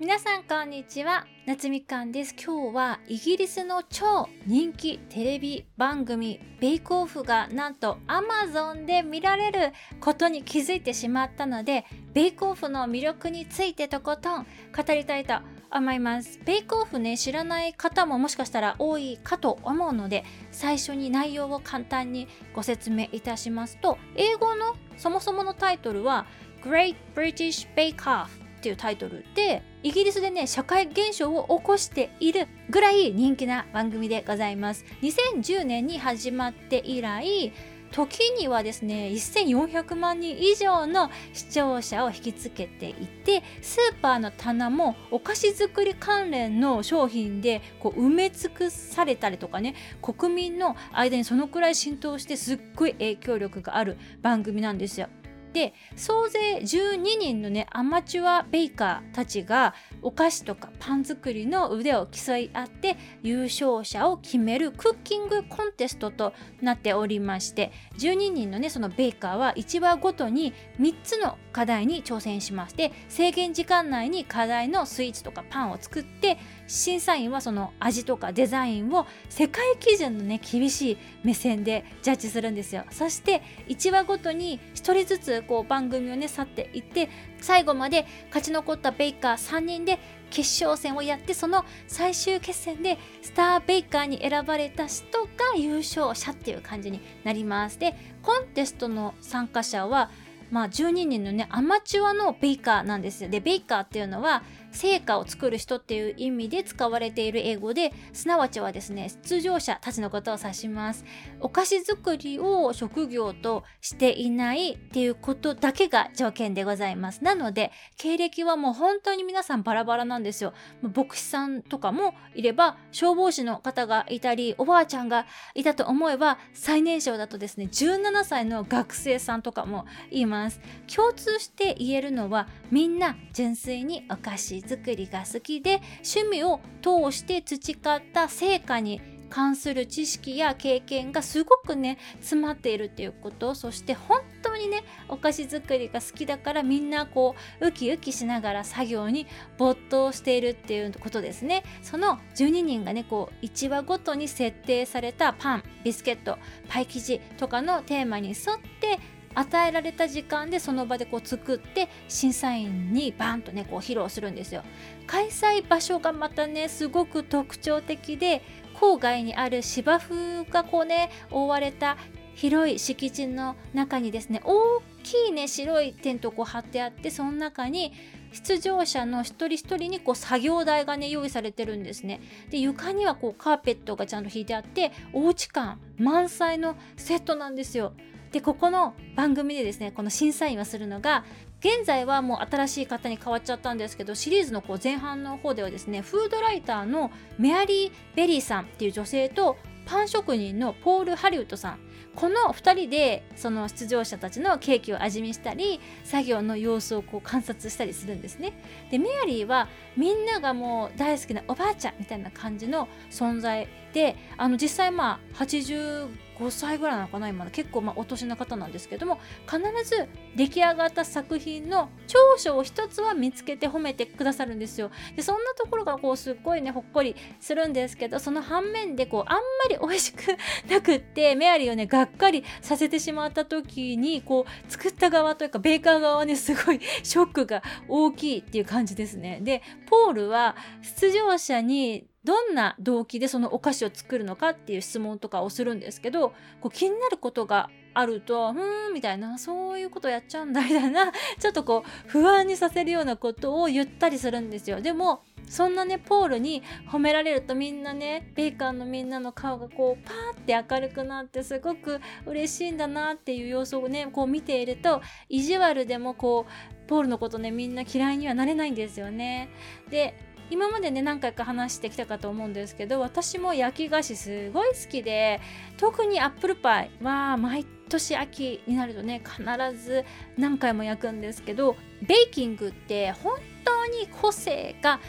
皆さんこんにちは。夏みかんです。今日はイギリスの超人気テレビ番組ベイクオフがなんと Amazon で見られることに気づいてしまったのでベイクオフの魅力についてとことん語りたいと思います。ベイクオフね知らない方ももしかしたら多いかと思うので最初に内容を簡単にご説明いたしますと英語のそもそものタイトルは Great British Bake Off っていうタイトルでイギリスでね社会現象を起こしているぐらい人気な番組でございます2010年に始まって以来時にはですね1400万人以上の視聴者を引きつけていてスーパーの棚もお菓子作り関連の商品でこう埋め尽くされたりとかね国民の間にそのくらい浸透してすっごい影響力がある番組なんですよ。で総勢12人のねアマチュアベイカーたちがお菓子とかパン作りの腕を競い合って優勝者を決めるクッキングコンテストとなっておりまして12人のねそのベイカーは1話ごとに3つの課題に挑戦しまして制限時間内に課題のスイーツとかパンを作って審査員はその味とかデザインを世界基準のね厳しい目線でジャッジするんですよ。そして1話ごとに1人ずつこう番組をね去っていって最後まで勝ち残ったベイカー3人で決勝戦をやってその最終決戦でスターベイカーに選ばれた人が優勝者っていう感じになります。でコンテストの参加者はまあ、12人のねアマチュアのベイカーなんですよ。でベイカーっていうのは成果を作る人っていう意味で使われている英語ですなわちはですね出場者たちのことを指します。お菓子作りを職業としていないっていうことだけが条件でございます。なので経歴はもう本当に皆さんバラバラなんですよ。牧師さんとかもいれば消防士の方がいたりおばあちゃんがいたと思えば最年少だとですね17歳の学生さんとかもいます。共通して言えるのはみんな純粋にお菓子作りが好きで趣味を通して培った成果に関する知識や経験がすごくね詰まっているっていうこと。そして本当にねお菓子作りが好きだからみんなこうウキウキしながら作業に没頭しているっていうことですね。その12人がねこう1話ごとに設定されたパンビスケットパイ生地とかのテーマに沿って与えられた時間でその場でこう作って審査員にバンとねこう披露するんですよ。開催場所がまたねすごく特徴的で郊外にある芝生がこうね覆われた広い敷地の中にですね大きいね白いテントこう張ってあってその中に出場者の一人一人にこう作業台がね用意されてるんですね。で床にはこうカーペットがちゃんと引いてあっておうち感満載のセットなんですよ。でここの番組でですねこの審査員はするのが現在はもう新しい方に変わっちゃったんですけどシリーズのこう前半の方ではですねフードライターのメアリー・ベリーさんっていう女性とパン職人のポール・ハリウッドさんこの2人でその出場者たちのケーキを味見したり作業の様子をこう観察したりするんですね。でメアリーはみんながもう大好きなおばあちゃんみたいな感じの存在であの実際まあ85歳ぐらいなのかな今の結構まあお年の方なんですけども必ず出来上がった作品の長所を一つは見つけて褒めてくださるんですよ。でそんなところがこうすっごいねほっこりするんですけどその反面でこうあんまり美味しくなくってメアリーをねがっかりさせてしまった時にこう作った側というかベーカー側はねすごいショックが大きいっていう感じですね。でポールは出場者にどんな動機でそのお菓子を作るのかっていう質問とかをするんですけどこう気になることがあると、うーん、みたいな、そういうことやっちゃうんだ、みたいな、ちょっとこう、不安にさせるようなことを言ったりするんですよ。でも、そんなね、ポールに褒められるとみんなね、ベーカーのみんなの顔がこう、パーって明るくなって、すごく嬉しいんだなっていう様子をね、こう見ていると、意地悪でもこう、ポールのことね、みんな嫌いにはなれないんですよね。で、今までね何回か話してきたかと思うんですけど私も焼き菓子すごい好きで特にアップルパイは毎年秋になるとね必ず何回も焼くんですけどベーキングって本当に個性が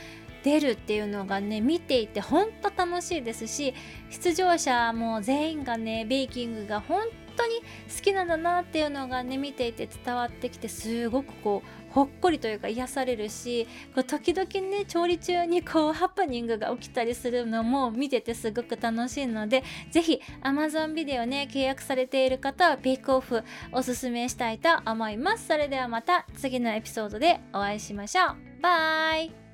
出るっていうのがね見ていて本当楽しいですし出場者も全員がねベーキングが本当に好きなんだなっていうのがね見ていて伝わってきてすごくこうほっこりというか癒されるしこう時々ね調理中にこうハプニングが起きたりするのも見ててすごく楽しいので是非 Amazon ビデオね契約されている方はピークオフおすすめしたいと思います。それではまた次のエピソードでお会いしましょう。バイ。